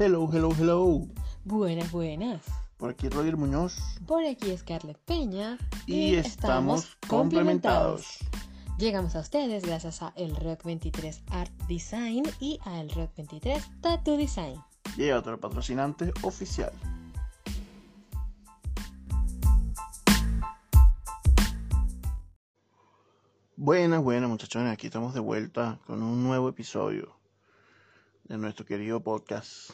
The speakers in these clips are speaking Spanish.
Hello, hello, hello. Buenas, buenas. Por aquí Roger Muñoz. Por aquí Scarlett Peña. Y, estamos complementados. Llegamos a ustedes gracias a El Rock 23 Art Design y a El Rock 23 Tattoo Design. Y otro patrocinante oficial. Buenas, buenas muchachones, aquí estamos de vuelta con un nuevo episodio de nuestro querido podcast.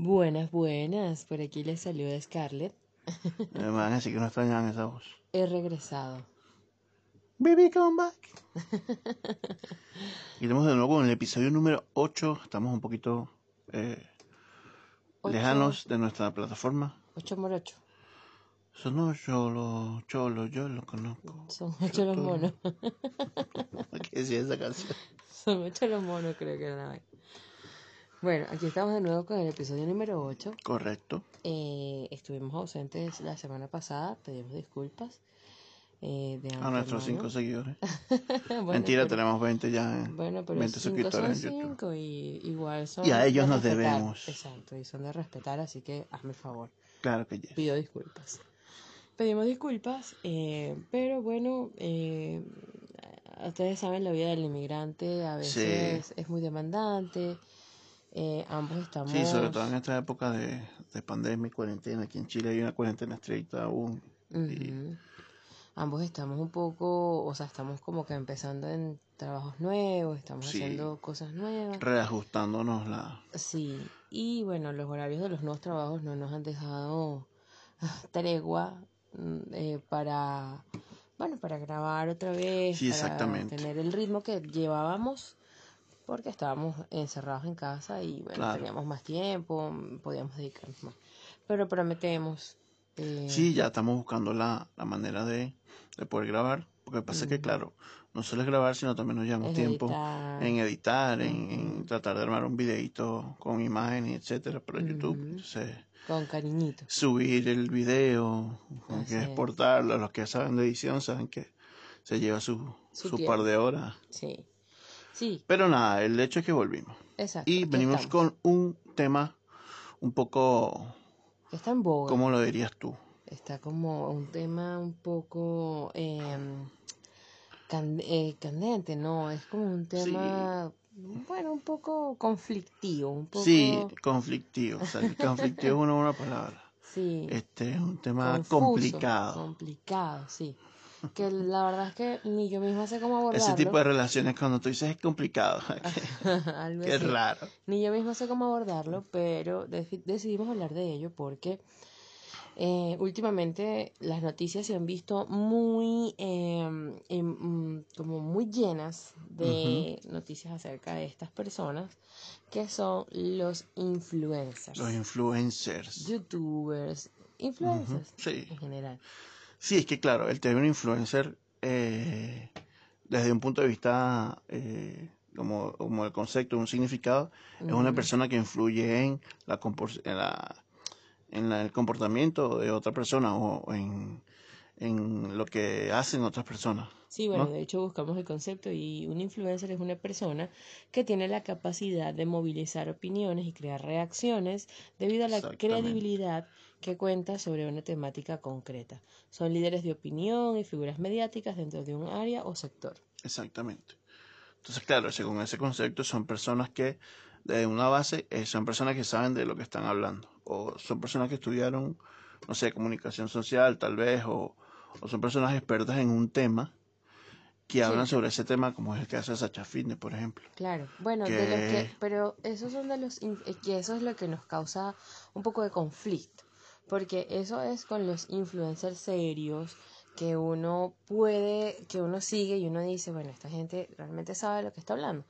Buenas, buenas. Por aquí les salió de Scarlett. Me van a decir que no extrañan esa voz. He regresado. Baby, come back. y estamos de nuevo con el episodio número 8. Estamos un poquito eh, Ocho. lejanos de nuestra plataforma. 8 por 8. Son los cholos, yo los conozco. Son 8 los monos. ¿Qué decía esa canción? Son 8 los monos, creo que era. Bueno, aquí estamos de nuevo con el episodio número 8. Correcto. Eh, estuvimos ausentes la semana pasada, pedimos disculpas. eh, de A nuestros cinco antemano. seguidores. Bueno, Mentira, pero- tenemos 20 ya. en- Bueno, pero 20 cinco suscriptores son en YouTube. cinco y igual son Y a ellos nos respetar. debemos. Exacto, y son de respetar, así que hazme el favor. Claro que yes. Pido disculpas. Pedimos disculpas, eh, pero bueno, eh, ustedes saben la vida del inmigrante a veces es muy demandante. Eh, ambos estamos. Sí, sobre todo en esta época de, de pandemia y cuarentena. Aquí en Chile hay una cuarentena estricta aún. y- Ujú. Ambos estamos un poco, o sea, estamos como que empezando en trabajos nuevos, estamos Sí. haciendo cosas nuevas. reajustándonos la... Sí, y bueno, los horarios de los nuevos trabajos no nos han dejado tregua mm, eh, para, bueno, para grabar otra vez, Sí, para exactamente. tener el ritmo que llevábamos, porque estábamos encerrados en casa y bueno, Claro. teníamos más tiempo, podíamos dedicarnos más. Pero prometemos. eh, Sí, ya estamos buscando la, la manera de, de poder grabar. Porque pasa que, claro, no solo es grabar, sino también nos llevamos es tiempo editar. en editar, en, tratar de armar un videito con imágenes, etcétera, para YouTube. Entonces, Con cariñito. subir el video, con que exportarlo. Los que saben de edición saben que se lleva su, Su su par de horas. Sí. Sí, Pero nada, el hecho es que volvimos. exacto. Y venimos estamos. con un tema un poco, Está en boga. ¿cómo lo dirías tú? Está como un tema un poco em, can- eh, candente, ¿no? Es como un tema, bueno, un poco conflictivo, un poco... Sí, conflictivo. O sea, conflictivo es una buena palabra. sí, Este es un tema confuso, complicado. Complicado, sí. Que la verdad es que ni yo misma sé cómo abordarlo. Ese tipo de relaciones cuando tú dices es complicado. Qué así. raro. Ni yo misma sé cómo abordarlo, pero decidimos hablar de ello porque eh, últimamente las noticias se han visto muy, mm, como muy llenas de noticias acerca de estas personas que son los influencers, Los influencers. youtubers, influencers Sí. en general. Sí, es que claro, el término influencer, eh, desde un punto de vista eh, como, como el concepto, un significado, es una persona que influye en la, compor- en la en la- el comportamiento de otra persona o en, en lo que hacen otras personas. Sí, bueno, ¿no? de hecho buscamos el concepto y un influencer es una persona que tiene la capacidad de movilizar opiniones y crear reacciones debido a la credibilidad que cuenta sobre una temática concreta. Son líderes de opinión y figuras mediáticas dentro de un área o sector. Exactamente. Entonces, claro, según ese concepto, son personas que, de una base, eh, son personas que saben de lo que están hablando. O son personas que estudiaron, no sé, comunicación social, tal vez, o, o son personas expertas en un tema que hablan sobre ese tema, como es el caso de Sacha Fitness, por ejemplo. Claro, bueno, de los que, Que- pero esos son de los, eh, que eso es lo que nos causa un poco de conflicto, porque eso es con los influencers serios que uno puede, que uno sigue y uno dice, bueno, esta gente realmente sabe lo que está hablando.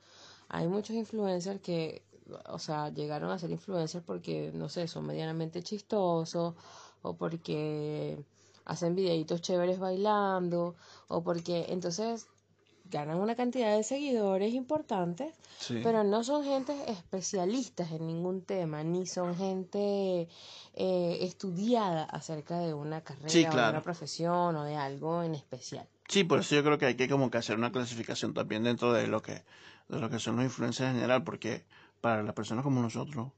Hay muchos influencers que, o sea, llegaron a ser influencers porque, no sé, son medianamente chistosos o porque hacen videitos chéveres bailando o porque entonces ganan una cantidad de seguidores importantes, Sí. pero no son gente especialistas en ningún tema, ni son gente eh, estudiada acerca de una carrera Sí, o de una profesión o de algo en especial. Sí, por eso yo creo que hay que como que hacer una clasificación también dentro de lo que, de lo que son los influencers en general, porque para las personas como nosotros,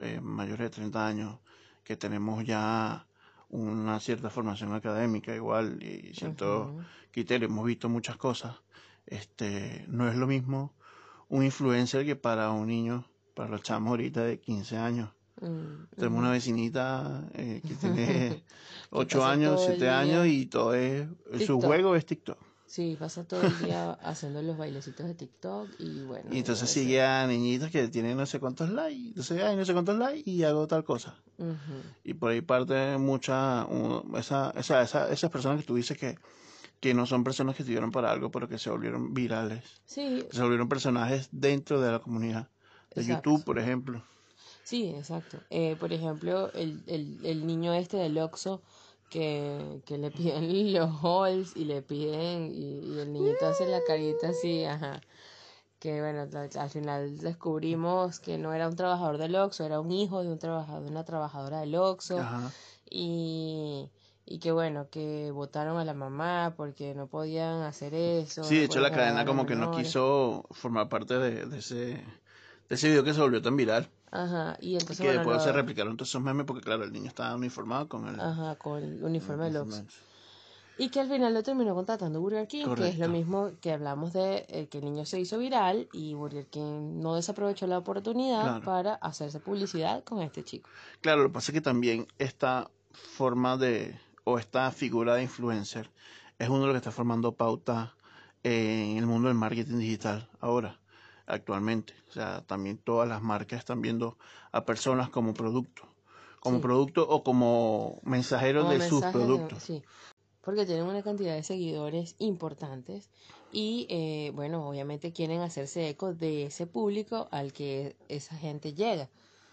eh, mayores de 30 años, que tenemos ya una cierta formación académica igual y ciertos criterios, hemos visto muchas cosas, este, no es lo mismo un influencer que para un niño, para los chamos ahorita de 15 años. Mm, Tenemos una vecinita eh, que tiene 8 años, 7 años y todo es, su juego es TikTok. Sí, pasa todo el día haciendo los bailecitos de TikTok y bueno. Y entonces sigue a niñitas que tienen no sé cuántos likes, entonces hay no sé cuántos likes y hago tal cosa. Y por ahí parte mucha, esa, esa, esa, esas personas que tú dices que, que no son personas que estuvieron para algo, pero que se volvieron virales. Sí. Se volvieron personajes dentro de la comunidad. De YouTube, por ejemplo. Sí, exacto. Eh, por ejemplo, el, el, el niño este del Oxxo que, que le piden los halls y le piden y, el niñito hace la carita así, ajá. Que bueno, al final descubrimos que no era un trabajador del Oxxo, era un hijo de un trabajador, de una trabajadora del Oxxo. Y, y que bueno, que votaron a la mamá porque no podían hacer eso. Sí, de hecho la cadena como que no quiso formar parte de, de ese de ese video que se volvió tan viral. Ajá, y entonces. que después se replicaron todos esos memes porque, claro, el niño estaba uniformado con el. Ajá, con el uniforme de Lux. Y que al final lo terminó contratando Burger King, que es lo mismo que hablamos de eh, que el niño se hizo viral y Burger King no desaprovechó la oportunidad para hacerse publicidad con este chico. Claro, lo que pasa es que también esta forma de, o esta figura de influencer, es uno de los que está formando pauta en el mundo del marketing digital ahora actualmente. O sea, también todas las marcas están viendo a personas como producto, como producto o como mensajeros de sus productos. Sí, porque tienen una cantidad de seguidores importantes y, eh, bueno, obviamente quieren hacerse eco de ese público al que esa gente llega.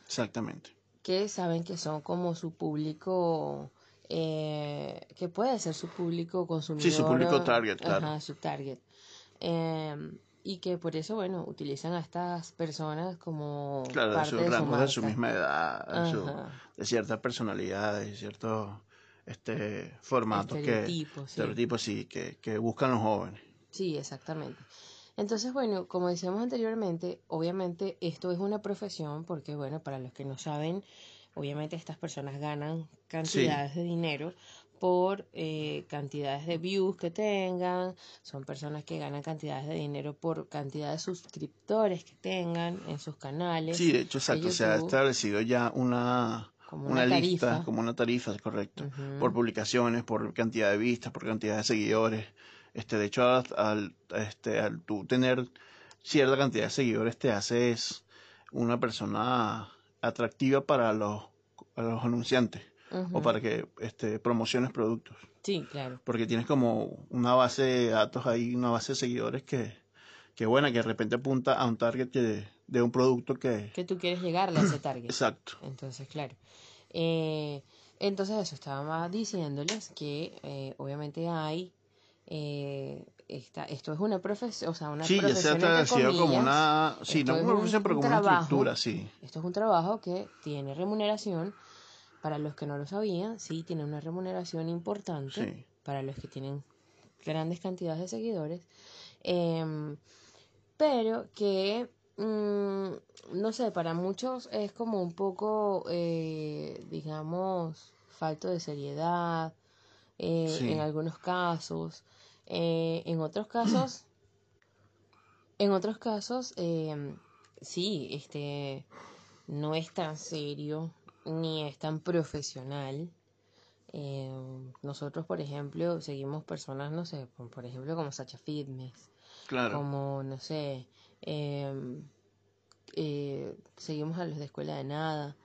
Exactamente. Que saben que son como su público... Eh, que puede ser su público consumidor. Sí, su público target, claro. Ajá, su target. Eh, y que por eso, bueno, utilizan a estas personas como claro, parte de su, rango de su misma edad, de ciertas personalidades, de ciertos este, formatos estereotipos, que, sí. estereotipos sí, que, que buscan los jóvenes. Sí, exactamente. Entonces, bueno, como decíamos anteriormente, obviamente esto es una profesión porque, bueno, para los que no saben, obviamente estas personas ganan cantidades de dinero por eh, cantidades de views que tengan, son personas que ganan cantidades de dinero por cantidad de suscriptores que tengan en sus canales. Sí, de hecho, exacto, se ha establecido ya una, una, lista, como una tarifa, es correcto, por publicaciones, por cantidad de vistas, por cantidad de seguidores. Este, de hecho, al, este, al tú tener cierta cantidad de seguidores, te haces una persona atractiva para los, para los anunciantes o para que este, promociones productos. Sí, claro. Porque tienes como una base de datos ahí, una base de seguidores que, que buena, que de repente apunta a un target que, de un producto que... Que tú quieres llegarle a ese target. Exacto. Entonces, claro. Eh, entonces eso, estaba diciéndoles que eh, obviamente hay... Eh, esta, esto es una profesión, o sea, una sí, profesión ya se ha como una, sí, no como una profesión, pero como una estructura, sí. Esto es un trabajo que tiene remuneración, para los que no lo sabían, sí, tiene una remuneración importante. Para los que tienen grandes cantidades de seguidores. Em, pero que, mm, no sé, para muchos es como un poco, eh, digamos, falto de seriedad. Eh, en algunos casos. Eh, en otros casos, en otros casos, em, sí, este, no es tan serio ni es tan profesional. Eh, nosotros, por ejemplo, seguimos personas, no sé, por ejemplo, como Sacha Fitness. Claro. Como, no sé, em, eh, seguimos a los de Escuela de Nada,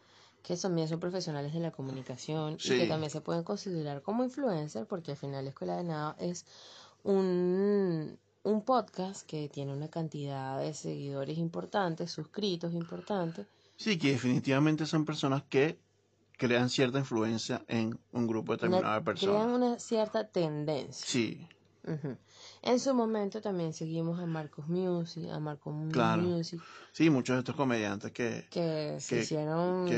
que también son profesionales de la comunicación y que también se pueden considerar como influencer, porque al final la Escuela de Nada es un, un podcast que tiene una cantidad de seguidores importantes, suscritos importantes Sí, que definitivamente son personas que crean cierta influencia en un grupo determinado de personas. Crean una cierta tendencia. Sí. En su momento también seguimos a Marcos Music, a Marcos Music. Sí, muchos de estos comediantes que... Que se hicieron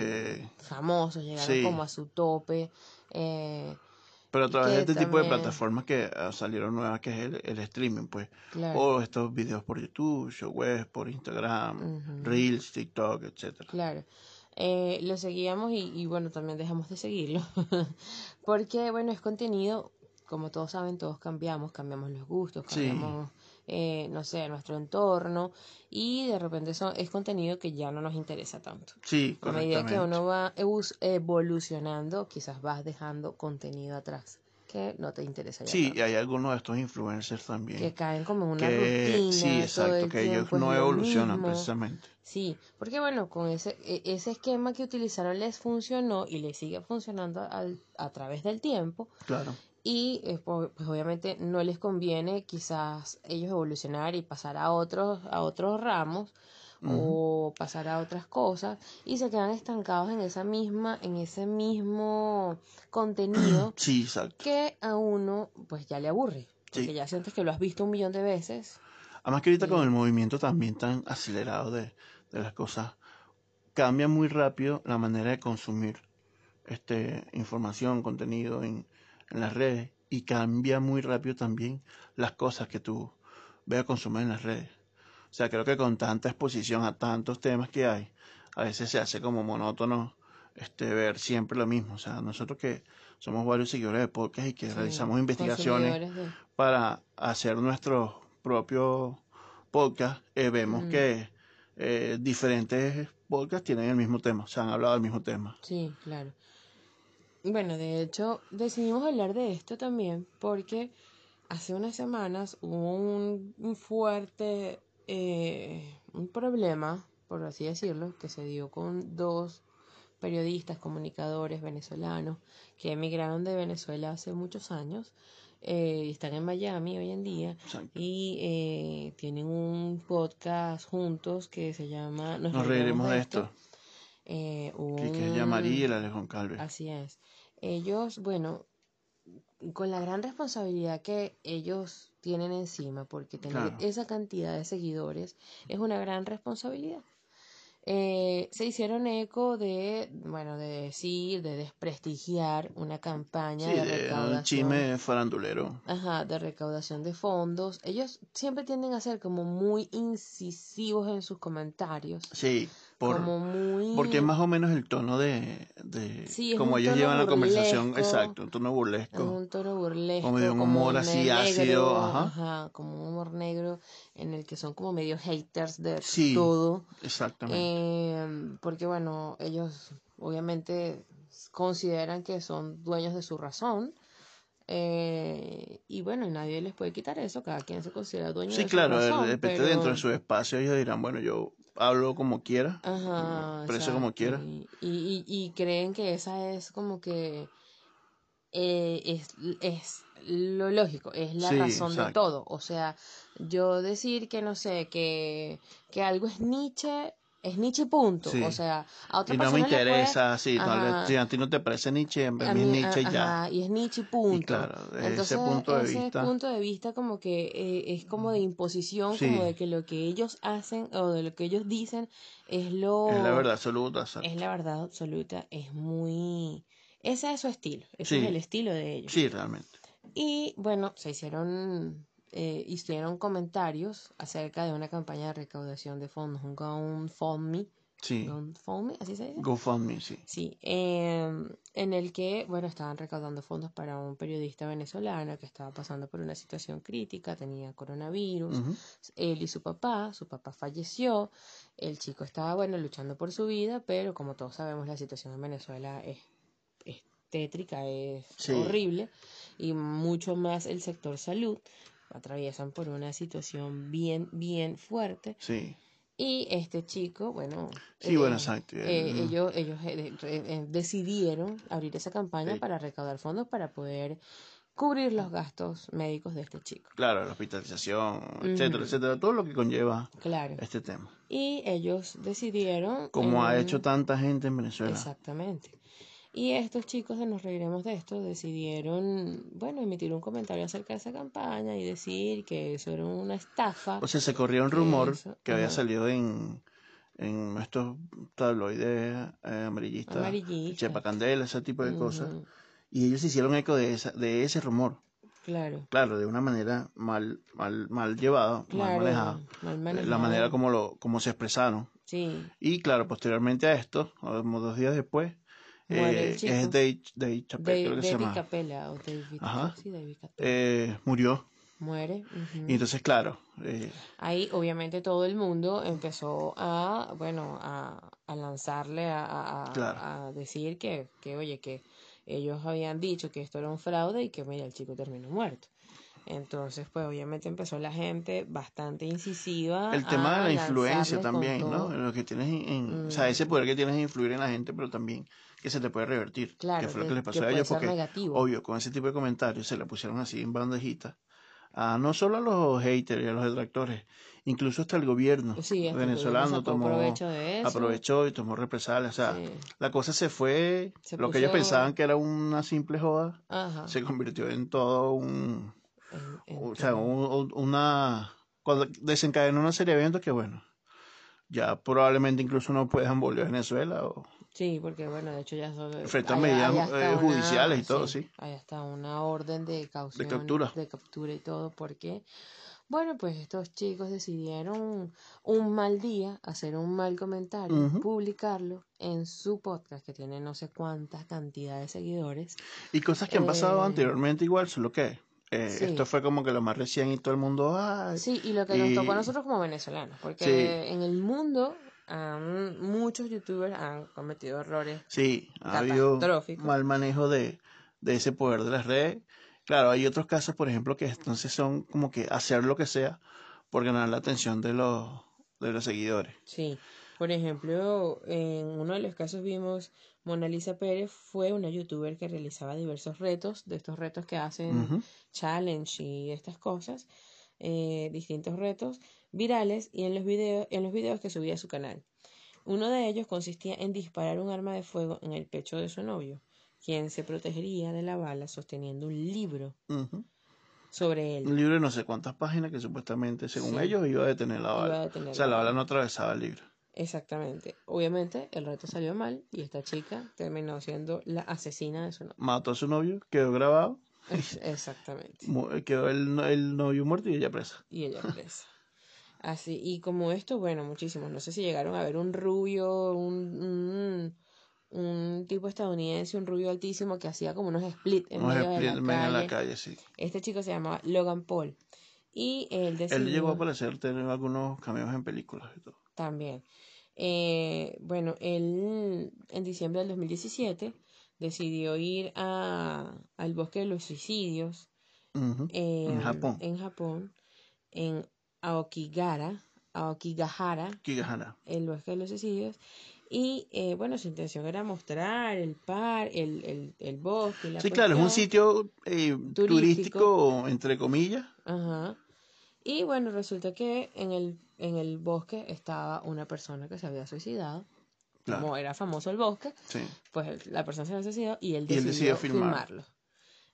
famosos, llegaron como a su tope. Eh, pero a través de este tipo de plataformas que ah, salieron nuevas, que es el, streaming, pues. O estos videos por YouTube, show web, por Instagram, Reels, TikTok, etcétera. Claro. Eh, lo seguíamos y, y bueno, también dejamos de seguirlo. Porque bueno, es contenido, como todos saben, todos cambiamos, cambiamos los gustos, Sí. Eh, no sé, nuestro entorno y de repente eso es contenido que ya no nos interesa tanto. Sí, A medida que uno va evolucionando, quizás vas dejando contenido atrás que no te interesa ya Sí, tanto. y hay algunos de estos influencers también. Que caen como en una que rutina. sí, exacto, que ellos no evolucionan mismo. precisamente. Sí, porque bueno, con ese, e- ese esquema que utilizaron les funcionó y les sigue funcionando al- a través del tiempo. Claro. Y eh, pues obviamente no les conviene quizás ellos evolucionar y pasar a otros, a otros ramos o pasar a otras cosas y se quedan estancados en esa misma, en ese mismo contenido Sí, que a uno pues ya le aburre. Porque Sí. ya sientes que lo has visto un millón de veces. Además que ahorita con el movimiento también tan acelerado de, de las cosas, cambia muy rápido la manera de consumir este, información, contenido en, en las redes y cambia muy rápido también las cosas que tú veas consumir en las redes. O sea, creo que con tanta exposición a tantos temas que hay, a veces se hace como monótono este, ver siempre lo mismo. O sea, nosotros que somos varios seguidores de podcast y que Sí, realizamos investigaciones de- para hacer nuestro propio podcast, eh, vemos Mm. que eh, diferentes podcasts tienen el mismo tema, o sea, han hablado del mismo tema. Sí, claro. Bueno, de hecho, decidimos hablar de esto también porque hace unas semanas hubo un, un fuerte eh, un problema, por así decirlo, que se dio con dos periodistas, comunicadores venezolanos que emigraron de Venezuela hace muchos años eh, y están en Miami hoy en día Exacto. y eh, tienen un podcast juntos que se llama Nos reiremos de esto, Eh, que, que es el Alejón. Así es. Ellos, bueno, con la gran responsabilidad que ellos tienen encima, porque tener Claro. esa cantidad de seguidores es una gran responsabilidad. Eh, se hicieron eco de, bueno, de decir, de desprestigiar una campaña Sí, de de un recaudación. chisme farandulero. Ajá, de recaudación de fondos. Ellos siempre tienden a ser como muy incisivos en sus comentarios. Sí, por, como muy... porque es más o menos el tono de, de Sí, es como ellos llevan la conversación, exacto, un tono Es burlesco. un tono burlesco, Como de un como humor así negro, ácido, ajá. como un humor negro en el que son como medio haters de Sí. todo. Exactamente. Eh, porque bueno, ellos obviamente consideran que son dueños de su razón. eh, y bueno, nadie les puede quitar eso, cada quien se considera dueño sí, de claro, su de razón. repente pero- dentro de su espacio ellos dirán, bueno, yo hablo como quiera, Ajá, expreso como quiera. Y, y, y creen que esa es como que eh, es, es lo lógico, es la Sí, razón de todo. O sea, yo decir que no sé, que, que algo es Nietzsche, es Nietzsche punto. Sí. O sea, a otra Y no me le puede- interesa, sí, tal vez, si a ti no te parece Nietzsche, a mí a es Nietzsche a- ya. ajá, y es Nietzsche punto. Y claro, desde Entonces, ese punto de ese vista, punto de vista como que eh, es como de imposición, Sí. como de que lo que ellos hacen o de lo que ellos dicen es lo... es la verdad absoluta. exacto. Es la verdad absoluta, es muy... Ese es su estilo, ese Sí. es el estilo de ellos. Sí, realmente. Y bueno, se hicieron, eh, hicieron comentarios acerca de una campaña de recaudación de fondos, un GoFundMe, Sí. GoFundMe, así se dice. GoFundMe, sí. Sí, em, en el que, bueno, estaban recaudando fondos para un periodista venezolano que estaba pasando por una situación crítica, tenía coronavirus, él y su papá, su papá falleció, el chico estaba, bueno, luchando por su vida, pero como todos sabemos, la situación en Venezuela es, es tétrica, es Sí. horrible, y mucho más el sector salud, atraviesan por una situación bien, bien fuerte, Sí. y este chico, bueno, Sí, bueno, exacto. eh, Mm. ellos, ellos eh, eh, decidieron abrir esa campaña Sí. para recaudar fondos para poder cubrir los gastos médicos de este chico. Claro, la hospitalización, etcétera, etcétera, todo lo que conlleva Claro. este tema. Y ellos decidieron... Como ha hecho tanta gente en Venezuela. Exactamente. Y estos chicos de Nos Reiremos de Esto decidieron, bueno, emitir un comentario acerca de esa campaña y decir que eso era una estafa. O sea, se corría un rumor Eso, que había ajá. salido en, en estos tabloides eh, amarillistas, Amarillista. Chepa Candela, ese tipo de cosas. Y ellos hicieron eco de, esa, de ese rumor. Claro. Claro, de una manera mal, mal, mal llevada, mal manejada. mal La manera como, lo, como se expresaron. Sí. Y claro, posteriormente a esto, como dos días después, Muere el eh, chico. es Dave, Dave Chappelle, Dave- creo que se David llama. Capella o David, Ajá. sí, David Capella. Eh, murió. Muere. Y entonces, claro, eh, Ahí obviamente todo el mundo empezó a, bueno, a, a lanzarle, a, a- a- Claro. a decir que, que, oye, que ellos habían dicho que esto era un fraude y que, mira, el chico terminó muerto. Entonces, pues obviamente empezó la gente bastante incisiva. el tema de la influencia también, ¿no? Lo que tienes en, en- o sea, Mm. ese poder que tienes de influir en la gente, pero también que se te puede revertir. Claro, que fue lo que- que les que pasó a ellos, porque, negativo. obvio, con ese tipo de comentarios se le pusieron así en bandejita. A, no solo a los haters y a los detractores, incluso hasta el gobierno Sí, hasta el venezolano tomó, provecho de eso. aprovechó y tomó represalias. O sea, Sí. la cosa se fue, Se lo que ellos pensaban que era una simple joda, Ajá. se convirtió en todo un, en- en o sea, un- una, cuando desencadenó una serie de eventos que bueno, ya probablemente incluso no puedan volver a Venezuela o Sí, porque bueno, de hecho ya son... Hay- medidas, eh, judiciales y todo, sí. Hay hasta una orden de caución, captura. de captura y todo, porque, bueno, pues estos chicos decidieron un mal día hacer un mal comentario, publicarlo en su podcast, que tiene no sé cuántas cantidades de seguidores. y cosas que han pasado Eh, anteriormente igual, solo que eh, sí. esto fue como que lo más recién y todo el mundo, ay, Sí, y lo que nos tocó a nosotros como venezolanos, porque Sí. en el mundo muchos youtubers han cometido errores Sí, ha habido mal manejo de, de ese poder de las redes. Claro, hay otros casos, por ejemplo, que entonces son como que hacer lo que sea por ganar la atención de los, de los seguidores. Sí, por ejemplo, en uno de los casos vimos Mona Lisa Pérez fue una youtuber que realizaba diversos retos, de estos retos que hacen challenge y estas cosas, eh, distintos retos virales y en los videos, en los videos que subía a su canal. Uno de ellos consistía en disparar un arma de fuego en el pecho de su novio, quien se protegería de la bala sosteniendo un libro sobre él. Un libro de no sé cuántas páginas que supuestamente, según Sí. ellos, iba a detener la bala. detener o sea, la la bala. bala no atravesaba el libro. Exactamente. Obviamente el reto salió mal y esta chica terminó siendo la asesina de su novio. Mató a su novio, quedó grabado, Ex- Exactamente. quedó el, el novio muerto y ella presa. Y ella presa. Así, y como esto, bueno, muchísimos. No sé si llegaron a ver un rubio, un, un, un tipo estadounidense, un rubio altísimo que hacía como unos split en Unos medio de split la en de calle. la calle, sí. Este chico se llamaba Logan Paul. Y él decidió Él llegó a aparecer, tener algunos cameos en películas y todo. También. Eh, bueno, él en diciembre del 2017 decidió ir a, al bosque de los suicidios eh, En Japón. en Japón, en Aokigara, Aokigahara, Kigahara. el bosque de los suicidios. Y eh, bueno, su intención era mostrar el par, el, el, el bosque. La Sí, claro, es un sitio eh, Turístico. turístico, entre comillas. Ajá. Y bueno, resulta que en el, en el bosque estaba una persona que se había suicidado. Claro. Como era famoso el bosque, Sí. pues la persona se había suicidado y él Y él decidió, filmar. filmarlo.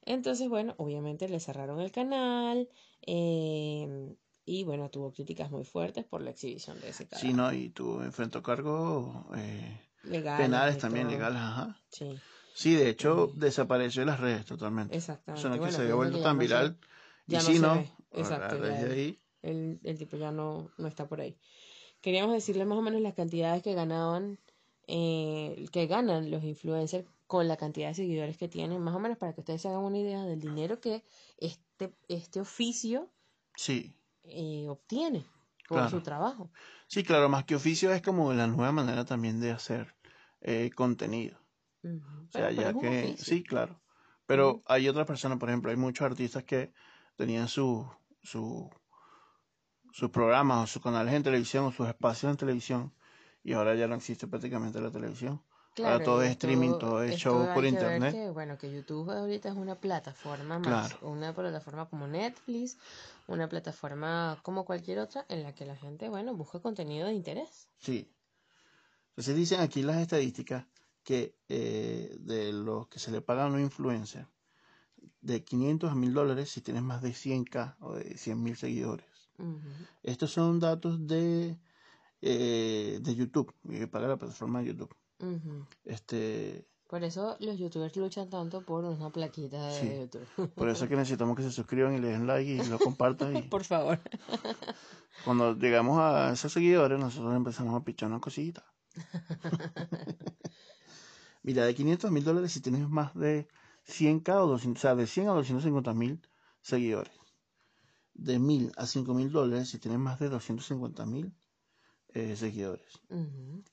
Entonces, bueno, obviamente le cerraron el canal eh, y bueno, tuvo críticas muy fuertes por la exhibición de ese canal. Sí, no, y tú enfrentó cargos eh, Legales penales y también, todo. legales, ajá. Sí, Sí, de hecho, desapareció de las redes totalmente. exactamente. Eso no es que Bueno, se había vuelto tan viral. y sí, no. Exacto, a raíz ya de ahí. El, el tipo ya no, no está por ahí. Queríamos decirle más o menos las cantidades que ganaban, eh, que ganan los influencers con la cantidad de seguidores que tienen, más o menos para que ustedes se hagan una idea del dinero que este, este oficio Sí. eh, obtiene Claro. su trabajo. Sí, claro, más que oficio es como la nueva manera también de hacer eh, contenido. Ujú. O sea, Pero- ya que... oficio. Sí, claro. Pero hay otras personas, por ejemplo, hay muchos artistas que tenían su, su, sus programas o sus canales en televisión o sus espacios en televisión y ahora ya no existe prácticamente la televisión. Ahora todo es streaming, esto- todo es show por internet. que, bueno, que YouTube ahorita es una plataforma más, Claro. una plataforma como Netflix, una plataforma como cualquier otra en la que la gente, bueno, busca contenido de interés. Sí. Entonces dicen aquí las estadísticas que eh, de los que se le pagan a un influencer, de 500 a 1000 dólares si tienes más de 100k o de 100 mil seguidores. Estos son datos de, eh, de YouTube, que paga la plataforma de YouTube. Este, Por eso los youtubers luchan tanto por una plaquita de Sí. YouTube. por eso es que necesitamos que se suscriban y le den like y lo compartan. Y, por favor. Cuando llegamos a esos seguidores, nosotros empezamos a pichar una cosita. Mira, de 500 mil dólares si tienes más de 100k o 200, o sea, de 100 a 250 mil seguidores. De 1000 a 5 mil dólares si tienes más de 250 mil eh, seguidores.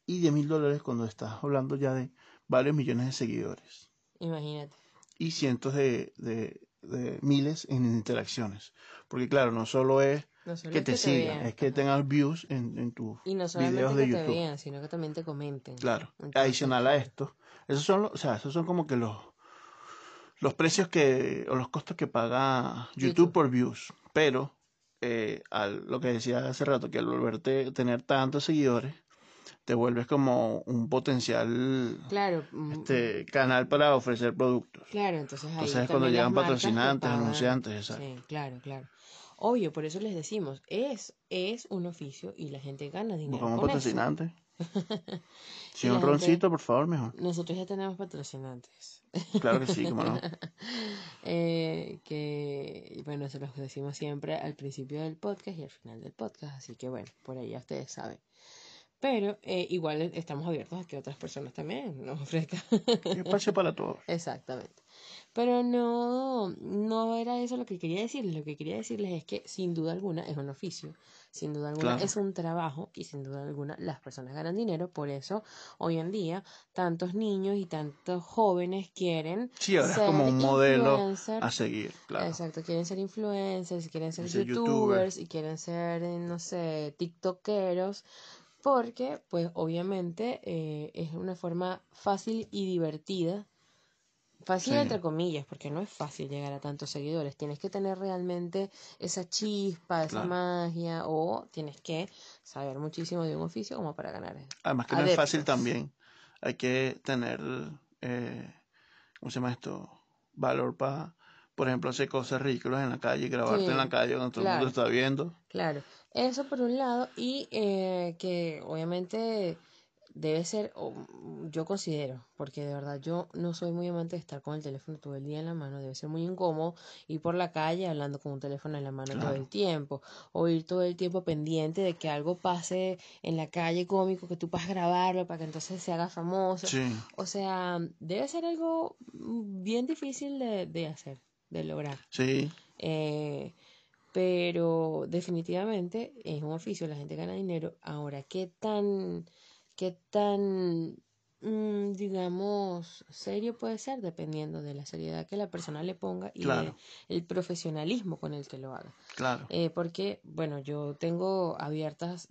Y de mil dólares cuando estás hablando ya de varios millones de seguidores. Imagínate. Y cientos de, de, de miles en interacciones. Porque claro, no solo es No solo que es te que sigan, vean, es que tengas views en, en tus Y no solamente videos que de te YouTube. vean, sino que también te comenten. Claro. Entonces, Adicional a esto, esos son, los- o sea, esos son como que los los precios que o los costos que paga YouTube, YouTube. por views, pero eh, al, lo que decía hace rato que al volverte tener tantos seguidores te vuelves como un potencial Claro, mm, este canal para ofrecer productos. claro, entonces ahí Entonces es cuando llegan patrocinantes, pagan. anunciantes, exacto. Sí, claro, claro. Obvio, por eso les decimos, es, es un oficio y la gente gana dinero Buscamos con eso. Si un roncito, por favor, mejor. Nosotros ya tenemos patrocinantes. Claro que sí, cómo no. Eh, que, bueno, se los decimos siempre al principio del podcast y al final del podcast, así que bueno, por ahí ya ustedes saben. Pero eh, igual estamos abiertos a que otras personas también nos ofrezcan. Espacio para todos. Exactamente. Pero no, no era eso lo que quería decirles. Lo que quería decirles es que sin duda alguna es un oficio, sin duda alguna Claro. es un trabajo y sin duda alguna las personas ganan dinero. Por eso hoy en día tantos niños y tantos jóvenes quieren Sí, ahora es ser como un modelo influencer. a seguir, claro. Exacto, quieren ser influencers, quieren ser Ser youtubers youtubers. y quieren ser, eh, no sé, tiktokeros, porque pues obviamente eh, es una forma fácil y divertida, fácil Sí. entre comillas, porque no es fácil llegar a tantos seguidores, tienes que tener realmente esa chispa, esa Claro. magia, o tienes que saber muchísimo de un oficio como para ganar. Además que no es fácil también. Hay que tener, eh, ¿cómo se llama esto? Valor para, por ejemplo, hacer cosas ridículas en la calle, grabarte Sí, en la calle donde todo el mundo está viendo. Claro, eso por un lado y eh, que obviamente debe ser, o, mm, yo considero, porque de verdad yo no soy muy amante de estar con el teléfono todo el día en la mano, debe ser muy incómodo ir por la calle hablando con un teléfono en la mano todo el tiempo, o ir todo el tiempo pendiente de que algo pase en la calle cómico, que tú puedas grabarlo para que entonces se haga famoso. Sí, O sea, debe ser algo mm, bien difícil de, de hacer, de lograr. sí, Eh, pero definitivamente es un oficio, la gente gana dinero. Ahora, ¿qué tan, qué tan, mm, digamos, serio puede ser? Dependiendo de la seriedad que la persona le ponga y Claro. de el profesionalismo con el que lo haga. claro. Eh, porque, bueno, yo tengo abiertas,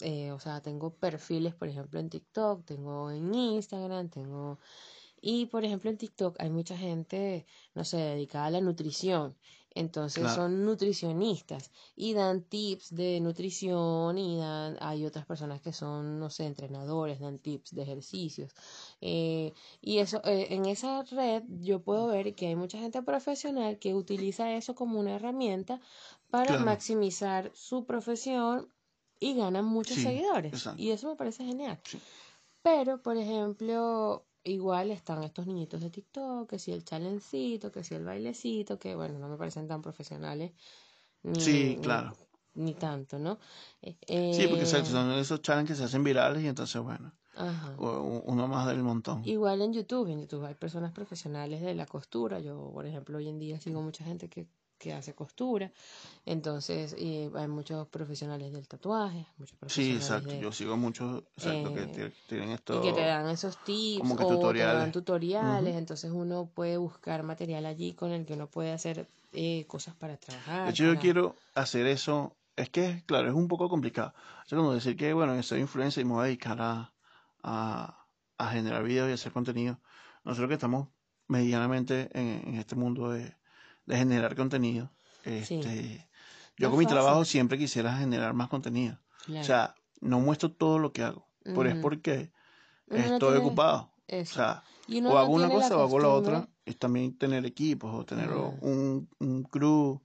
eh, o sea, tengo perfiles, por ejemplo, en TikTok, tengo en Instagram, tengo... Y, por ejemplo, en TikTok hay mucha gente, no sé, dedicada a la nutrición. Entonces Claro. son nutricionistas y dan tips de nutrición y dan, hay otras personas que son, no sé, entrenadores, dan tips de ejercicios. Eh, y eso, eh, en esa red yo puedo ver que hay mucha gente profesional que utiliza eso como una herramienta para Claro. maximizar su profesión y ganan muchos Sí, seguidores. exacto. Y eso me parece genial. Sí. Pero, por ejemplo, igual están estos niñitos de TikTok, que si el chalencito, que si el bailecito, que bueno, no me parecen tan profesionales. Ni, Sí, claro. Ni, tanto, ¿no? Eh, Sí, porque eh, exacto, son esos challenges que se hacen virales y entonces, bueno, ajá. uno más del montón. Igual en YouTube, en YouTube hay personas profesionales de la costura. Yo, por ejemplo, hoy en día sigo mucha gente que, que hace costura. Entonces, y hay muchos profesionales del tatuaje, muchos Sí, profesionales exacto. de- Yo sigo muchos, exacto, que Eh, ti- tienen y esto. que te dan esos tips como que o te tutoriales. dan tutoriales. Entonces uno puede buscar material allí con el que uno puede hacer eh, cosas para trabajar. De hecho, yo quiero hacer eso. Es que, claro, es un poco complicado. Es como decir que, bueno, soy influencer y me voy a dedicar a, a, a generar videos y hacer contenido. Nosotros que estamos medianamente en, en este mundo de, de generar contenido, Sí. este, yo No con mi trabajo siempre quisiera generar más contenido. Claro. O sea, no muestro todo lo que hago, pero es porque Uno estoy ocupado. O eso. sea, Y uno o no hago una cosa o hago la otra. Es también tener equipos o tener un, un crew,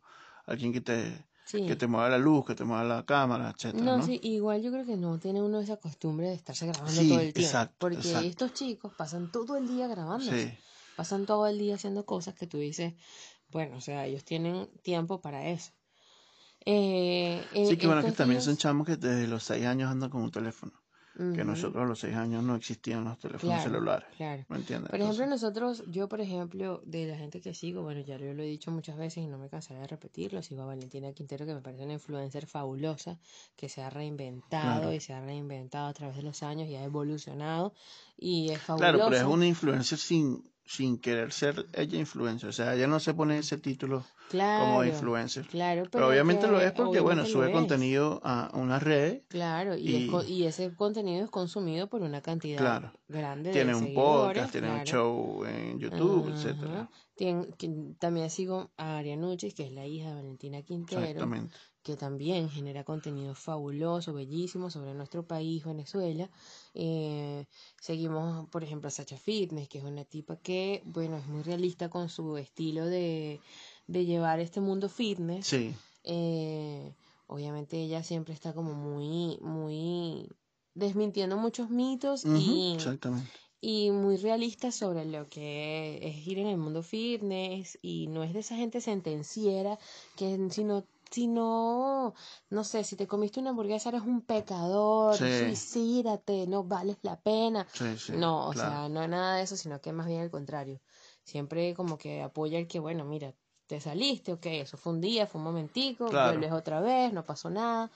alguien que te, Sí. que te mueva la luz, que te mueva la cámara, etcétera, No, ¿no? sí, igual yo creo que no tiene uno esa costumbre de estarse grabando Sí, todo el tiempo. exacto, porque exacto. estos chicos pasan todo el día grabando. Sí, Pasan todo el día haciendo cosas que tú dices, bueno, o sea, ellos tienen tiempo para eso. Eh, Sí, que bueno, que también días- son chamos que desde los seis años andan con un teléfono. Que nosotros a los seis años no existían los teléfonos Claro, celulares. claro. ¿Me entiendes? Por ejemplo, Entonces, nosotros, yo por ejemplo, de la gente que sigo, bueno, ya yo lo he dicho muchas veces y no me cansaré de repetirlo, sigo a Valentina Quintero, que me parece una influencer fabulosa, que se ha reinventado Claro. y se ha reinventado a través de los años y ha evolucionado y es claro, pero es fabulosa. una influencer sin, sin querer ser ella influencer. O sea, ella no se pone ese título como influencer. claro, Pero pero obviamente lo es porque, bueno, sube contenido a unas redes. Claro, y, ese contenido es consumido por una cantidad Claro. grande de Tiene un seguidores, podcast, tiene un show en YouTube, Ajá. etcétera. Tien- que- también sigo a Arianuchis, que es la hija de Valentina Quintero, Exactamente. Que también genera contenido fabuloso, bellísimo sobre nuestro país, Venezuela. Eh, seguimos, por ejemplo, a Sacha Fitness, que es una tipa que, bueno, es muy realista con su estilo de, de llevar este mundo fitness. Sí, Eh, obviamente ella siempre está como muy, muy desmintiendo muchos mitos y, exactamente. y muy realista sobre lo que es ir en el mundo fitness y no es de esa gente sentenciera que si no, si no, no sé, si te comiste una hamburguesa eres un pecador, Sí. suicídate, no vales la pena. Sí, sí, no, o claro. sea, no nada de eso, sino que más bien al contrario. Siempre como que apoya el que, bueno, mira, te saliste, ok, eso fue un día, fue un momentico, Claro. vuelves otra vez, no pasó nada.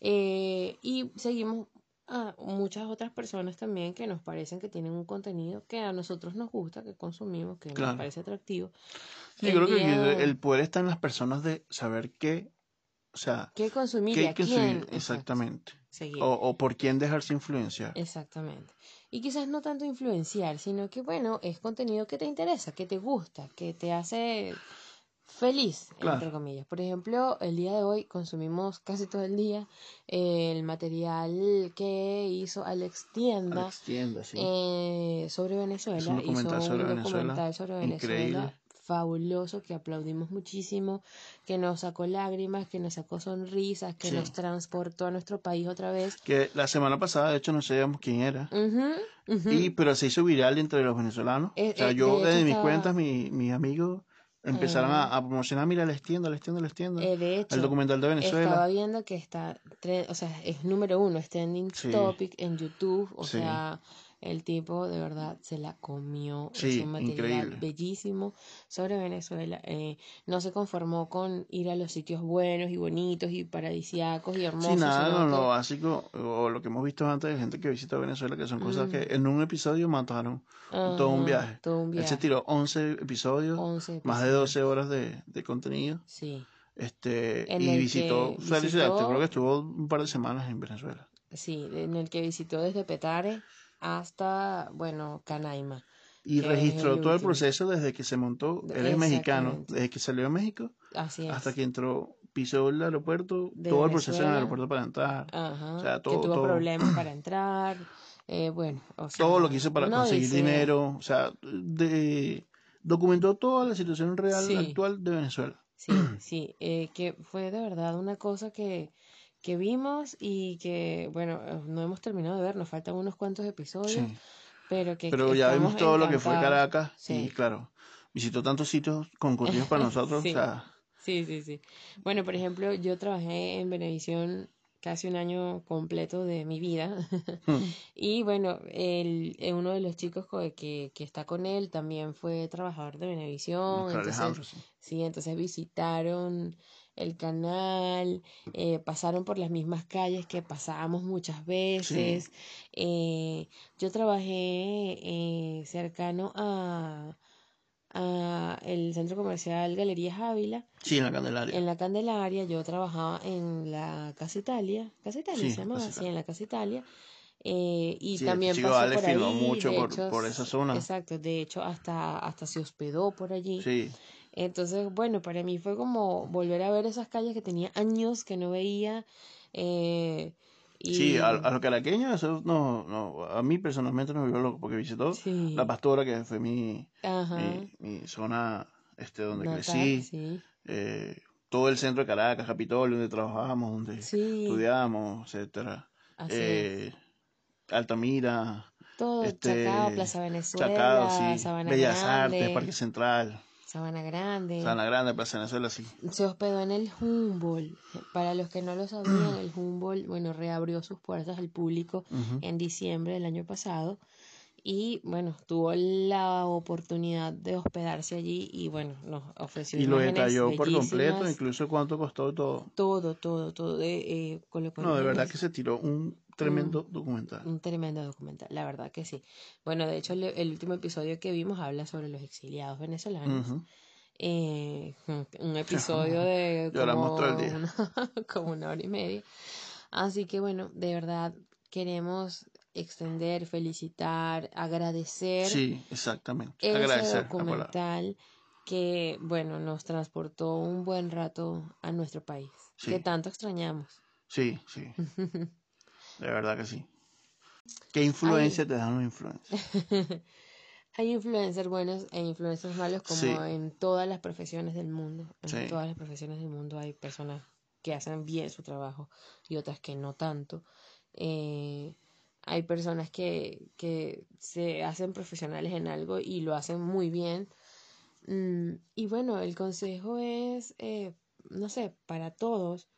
Eh, y seguimos a muchas otras personas también que nos parecen que tienen un contenido que a nosotros nos gusta, que consumimos, que Claro. nos parece atractivo. Sí, El creo que el poder está en las personas de saber qué, o sea, ¿Qué consumir qué y a quién? exactamente. O, o por quién dejarse influenciar. Exactamente. Y quizás no tanto influenciar, sino que, bueno, es contenido que te interesa, que te gusta, que te hace feliz, Claro. entre comillas. Por ejemplo, el día de hoy consumimos casi todo el día el material que hizo Alex Tienda Alex Tienda, sí. eh, sobre Venezuela. Es un documental hizo sobre un Venezuela, documental sobre Venezuela increíble. fabuloso que aplaudimos muchísimo, que nos sacó lágrimas, que nos sacó sonrisas, que Sí. nos transportó a nuestro país otra vez. Que la semana pasada, de hecho, no sabíamos quién era. Y, pero se hizo viral entre los venezolanos. Eh, o sea, eh, yo desde mis cuentas, mi- mis amigos empezaron a, a promocionar, mira, les tienda, les tienda, les tienda. Eh, de hecho, el documental de estaba Venezuela. viendo que está, o sea, es número uno, es trending Sí. topic en YouTube, o Sí. sea, el tipo de verdad se la comió, Sí, es un material increíble. bellísimo sobre Venezuela, eh, no se conformó con ir a los sitios buenos y bonitos y paradisíacos y hermosos, Sí, nada, no, lo básico, o lo que hemos visto antes de gente que visita Venezuela, que son cosas Mm. que en un episodio mataron todo un viaje. todo un Él viaje, se tiró 11 episodios, 11 más de episodios. 12 horas de, de contenido. Sí, Este, En y visitó, visitó- creo que estuvo un par de semanas en Venezuela. sí, en el que visitó desde Petare hasta, bueno, Canaima. Y Que registró el todo el proceso desde que se montó. Él es mexicano, desde que salió de México Así es. hasta que entró, pisó el aeropuerto, De todo el proceso en el aeropuerto para entrar. Ajá, O sea, que todo- tuvo todo. problemas para entrar, eh, bueno, o sea, todo lo que hizo para conseguir dinero, o sea, de, documentó toda la situación real Sí. actual de Venezuela. Sí, sí, eh, que fue de verdad una cosa que, que vimos y que, bueno, eh, no hemos terminado de ver, nos faltan unos cuantos episodios, Sí. pero que Pero que ya vimos todo lo que fue. Caracas y Sí. claro, visitó tantos sitios concurridos para nosotros, Sí. o sea, Sí, sí, sí. Bueno, por ejemplo, yo trabajé en Venevisión casi un año completo de mi vida. hmm, Y bueno, el, eh, uno de los chicos co- que, que está con él también fue trabajador de Entonces, sí. sí, entonces visitaron el canal, eh, pasaron por las mismas calles que pasábamos muchas veces. Eh, yo trabajé eh, cercano a, a el centro comercial Galerías Ávila. Sí, en la Candelaria. En la Candelaria yo trabajaba en la Casa Italia, Casa Italia Sí, se llamaba Italia. en la Casa Italia. eh, y Sí, también pasó por ahí, mucho por- hecho, por esa zona. Exacto, de hecho hasta, hasta se hospedó por allí. Sí, Entonces, bueno, para mí fue como volver a ver esas calles que tenía años que no veía. eh, y... sí, a, a los caraqueños, eso no, no, a mí personalmente me volvió loco porque visitó Sí. La Pastora, que fue mi, mi, mi zona este, donde natal, crecí, sí. eh, todo el centro de Caracas, Capitolio, donde trabajábamos, donde Sí, estudiábamos, etcétera. Eh, Altamira, Todo, este, Chacao, Plaza Venezuela, Chacao, sí, Sabana Bellas Artes. Parque Central. Sabana Grande. Sabana Grande, Plaza Venezuela, sí. Se hospedó en el Humboldt. Para los que no lo sabían, el Humboldt, bueno, reabrió sus puertas al público en diciembre del año pasado y bueno, tuvo la oportunidad de hospedarse allí y bueno, nos ofreció Y lo detalló por completo, incluso cuánto costó todo. Todo, todo, todo. De, eh, no, de verdad que se tiró un tremendo documental. Un tremendo documental, la verdad que sí. Bueno, de hecho, el, último episodio que vimos habla sobre los exiliados venezolanos. eh, un episodio de como, Una, como una hora y media. Así que bueno, de verdad queremos extender, felicitar, agradecer. Sí, exactamente. Ese agradecer, documental que, bueno, nos transportó un buen rato a nuestro país, que tanto extrañamos. Sí, sí. De verdad que sí. ¿Qué influencia te dan los influencers? Hay influencers buenos e influencers malos como en todas las profesiones del mundo. En todas las profesiones del mundo hay personas que hacen bien su trabajo y otras que no tanto. Eh, hay personas que, que se hacen profesionales en algo y lo hacen muy bien. Mm, y bueno, el consejo es, eh, no sé, para todos,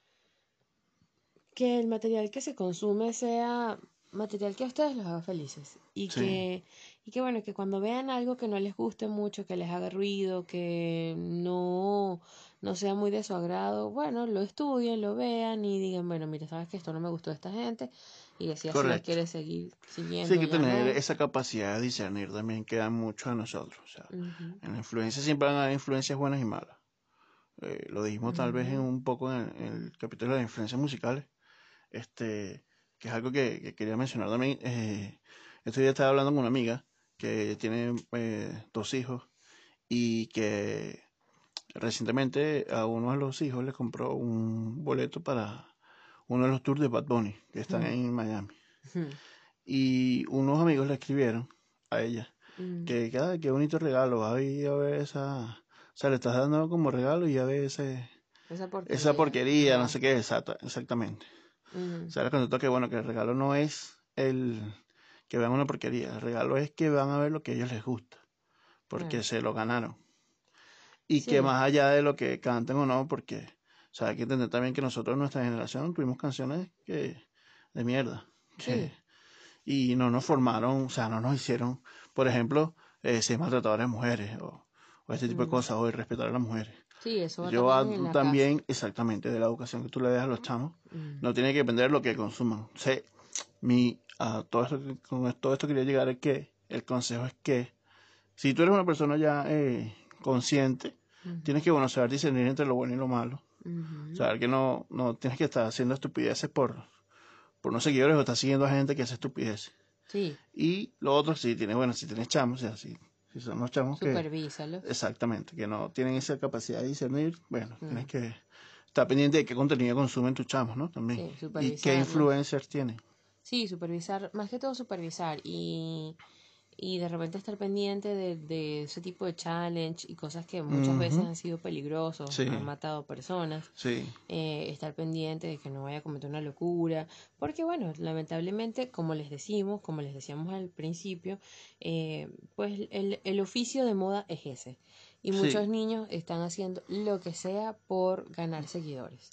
que el material que se consume sea material que a ustedes los haga felices. Y que y que bueno que cuando vean algo que no les guste mucho que les haga ruido que no no sea muy de su agrado bueno lo estudien lo vean y digan bueno mira sabes que esto no me gustó de esta gente y así así la quiere seguir siguiendo. Sí, hay que tener esa capacidad de discernir también queda mucho a nosotros. O sea, En la influencia siempre van a haber influencias buenas y malas. Eh, lo dijimos tal vez en un poco en el, capítulo de las influencias musicales, este, que es algo que, quería mencionar también. Eh, esto ya estaba hablando con una amiga que tiene eh, dos hijos y que recientemente a uno de los hijos le compró un boleto para uno de los tours de Bad Bunny, que están en Miami. Y unos amigos le escribieron a ella que, cada qué bonito regalo, va a ver esa... O sea, le estás dando como regalo y ya ve ese, esa porquería, esa porquería no sé qué, exactamente. O sea, le que, bueno, que el regalo no es el que vean una porquería, el regalo es que van a ver lo que a ellos les gusta, porque se lo ganaron. Y que más allá de lo que canten o no, porque o sea, hay que entender también que nosotros, nuestra generación, tuvimos canciones que de mierda. y no nos formaron, o sea, no nos hicieron, por ejemplo, eh, ser maltratadores de mujeres o, este tipo de mm. cosas, o respetar a las mujeres. Sí, eso Yo también, también exactamente, de la educación que tú le das a los chamos, mm. no tiene que depender de lo que consuman. Sea, mi, a todo esto, con todo esto quería llegar es que el consejo es que si tú eres una persona ya eh, consciente, tienes que bueno, saber discernir entre lo bueno y lo malo saber que no, no tienes que estar haciendo estupideces por, por unos seguidores o estás siguiendo a gente que hace estupideces. Sí. Y lo otro, si tienes, bueno, si tienes chamos, o sea, si, si son los chamos Supervísalos. que... Exactamente, que no tienen esa capacidad de discernir, bueno, tienes que estar pendiente de qué contenido consumen tus chamos, ¿no? También. y qué influencers tienen. Sí, supervisar, más que todo supervisar y y de repente estar pendiente de, de, ese tipo de challenge y cosas que muchas veces han sido peligrosos, han matado personas, sí. eh, estar pendiente de que no vaya a cometer una locura, porque bueno, lamentablemente, como les decimos, como les decíamos al principio, eh, pues el, el oficio de moda es ese. Y muchos niños están haciendo lo que sea por ganar seguidores.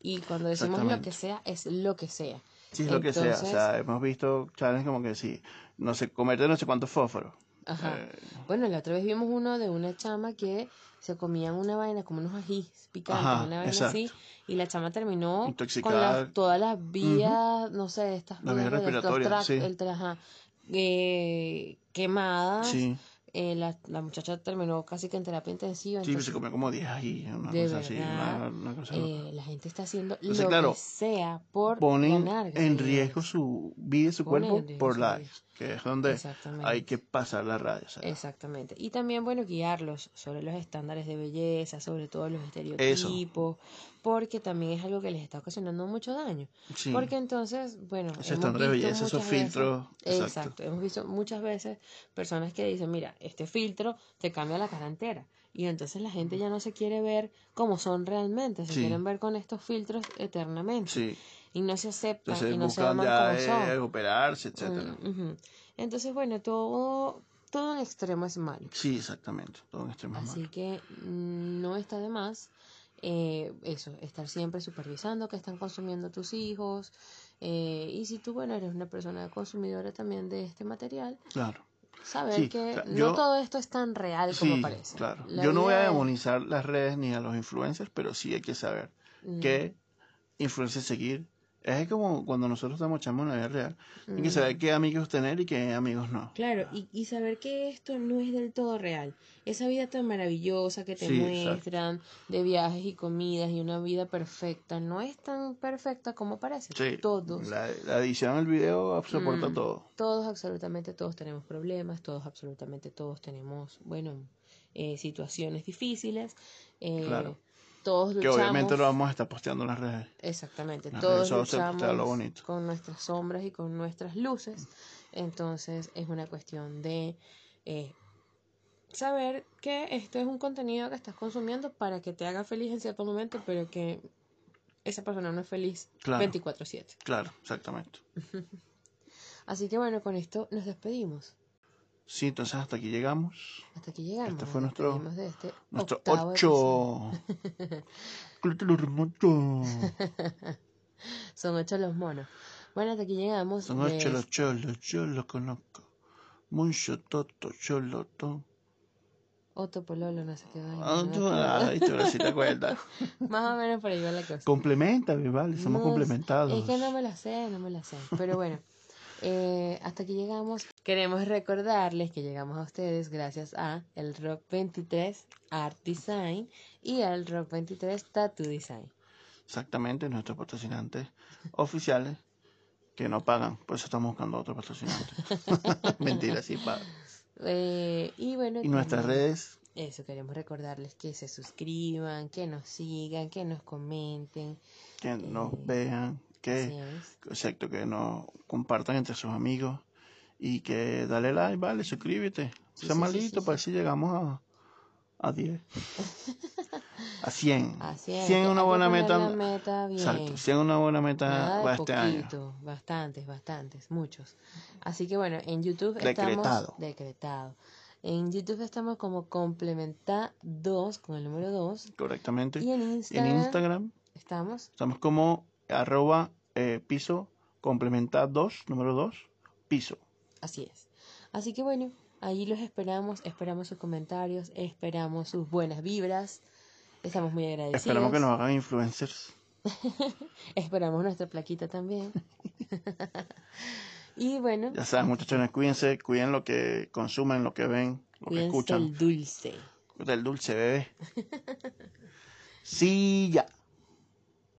Y cuando decimos lo que sea, es lo que sea. Sí, es lo que sea. O sea, hemos visto challenges como que sí, no sé, comerte no sé cuántos fósforos. Ajá. Eh, bueno, la otra vez vimos uno de una chama que se comían una vaina como unos ají picantes, una vaina así, y la chama terminó con todas las vías, no sé, estas vías respiratorias, sí. el, eh, quemadas. Sí eh, la, la, muchacha terminó casi que en terapia intensiva. Sí, se comió como 10 ahí, una cosa así. Una, cosa eh, la gente está haciendo lo que sea por ponen ganar, en riesgo su vida y su cuerpo por likes, que es donde hay que pasar la radio. Exactamente. Y también, bueno, guiarlos sobre los estándares de belleza, sobre todo los estereotipos, porque también es algo que les está ocasionando mucho daño. Porque entonces, bueno, Ese estándar de belleza, esos filtros. Exacto. Hemos visto muchas veces personas que dicen, mira, este filtro te cambia la cara entera. Y entonces la gente ya no se quiere ver como son realmente, se quieren ver con estos filtros eternamente. Sí. Y no se aceptan y no se aman como son. operarse, etcétera. Entonces, bueno, todo todo en extremo es malo. Sí, exactamente. Todo en extremo es Así malo. que mm, no está de más eh, eso, estar siempre supervisando que están consumiendo tus hijos. eh, y si tú, bueno, eres una persona consumidora también de este material, Claro. Saber Sí, que no yo- todo esto es tan real como Sí, parece. claro. La Yo no voy a es- demonizar las redes ni a los influencers, pero sí hay que saber Mm, qué influencers seguir. Es como cuando nosotros estamos echando en la vida real. Hay que saber qué amigos tener y qué amigos no. Claro, y, y saber que esto no es del todo real. Esa vida tan maravillosa que te Sí, exacto. muestran de viajes y comidas y una vida perfecta, no es tan perfecta como parece. Sí. Todos, La, la edición del video soporta Mm. todo. todos, absolutamente todos tenemos problemas, todos, absolutamente todos tenemos, bueno, eh, situaciones difíciles. eh, Claro. Todos Que luchamos. obviamente lo vamos a estar posteando en las redes. Exactamente, Las todos redes luchamos lo bonito. con nuestras sombras y con nuestras luces. Entonces es una cuestión de eh, saber que esto es un contenido que estás consumiendo para que te haga feliz en cierto momento, pero que esa persona no es feliz Claro. 24/7. Claro, exactamente. Así que bueno, con esto nos despedimos. Sí, entonces hasta aquí llegamos. Hasta aquí llegamos. Este fue nuestro- de este Nuestro octavo episodio. 8. Clútelo remoto. Son ocho los monos. Bueno, hasta aquí llegamos. Son de- ocho los cholos, yo los conozco. Mucho toto, cholo, to. Otto Pololo, no sé qué Ah, no me tú, acuerdo. ay, tú ahora sí te acuerdas. Más o menos por ahí va la cosa. Complementame, vale, somos No, complementados. Es que no me la sé, no me la sé. Pero bueno, eh, hasta aquí llegamos. Queremos recordarles que llegamos a ustedes gracias a el Rock 23 Art Design y al Rock 23 Tattoo Design. Exactamente, nuestros patrocinantes oficiales que no pagan, por eso estamos buscando otros patrocinantes. Mentira, sí pagan. Eh, y bueno, Y nuestras también- redes, Eso, queremos recordarles que se suscriban, que nos sigan, que nos comenten. que nos Eh, vean, que, exacto, que nos compartan entre sus amigos y que dale like, vale, suscríbete. Sí, sea sí, malito sí, para ver si llegamos a, a 10. a 100. Así es. 100 es una buena meta. meta bien. Exacto, 100 es una buena meta Nada para este año. poquito, bastantes, bastantes, muchos. Así que bueno, en YouTube Decretado. estamos decretado. En YouTube estamos como complementa 2 con el número 2 Correctamente. y en En Instagram, Instagram estamos estamos como arroba eh, piso complementa 2, número 2, piso. Así es. Así que bueno, allí los esperamos, esperamos sus comentarios, esperamos sus buenas vibras. Estamos muy agradecidos. Esperamos que nos hagan influencers. Esperamos nuestra plaquita también. y bueno, Ya saben, muchachones, cuídense, cuiden lo que consumen, lo que ven, lo que escuchan. el dulce. Del dulce bebé. Sí, ya.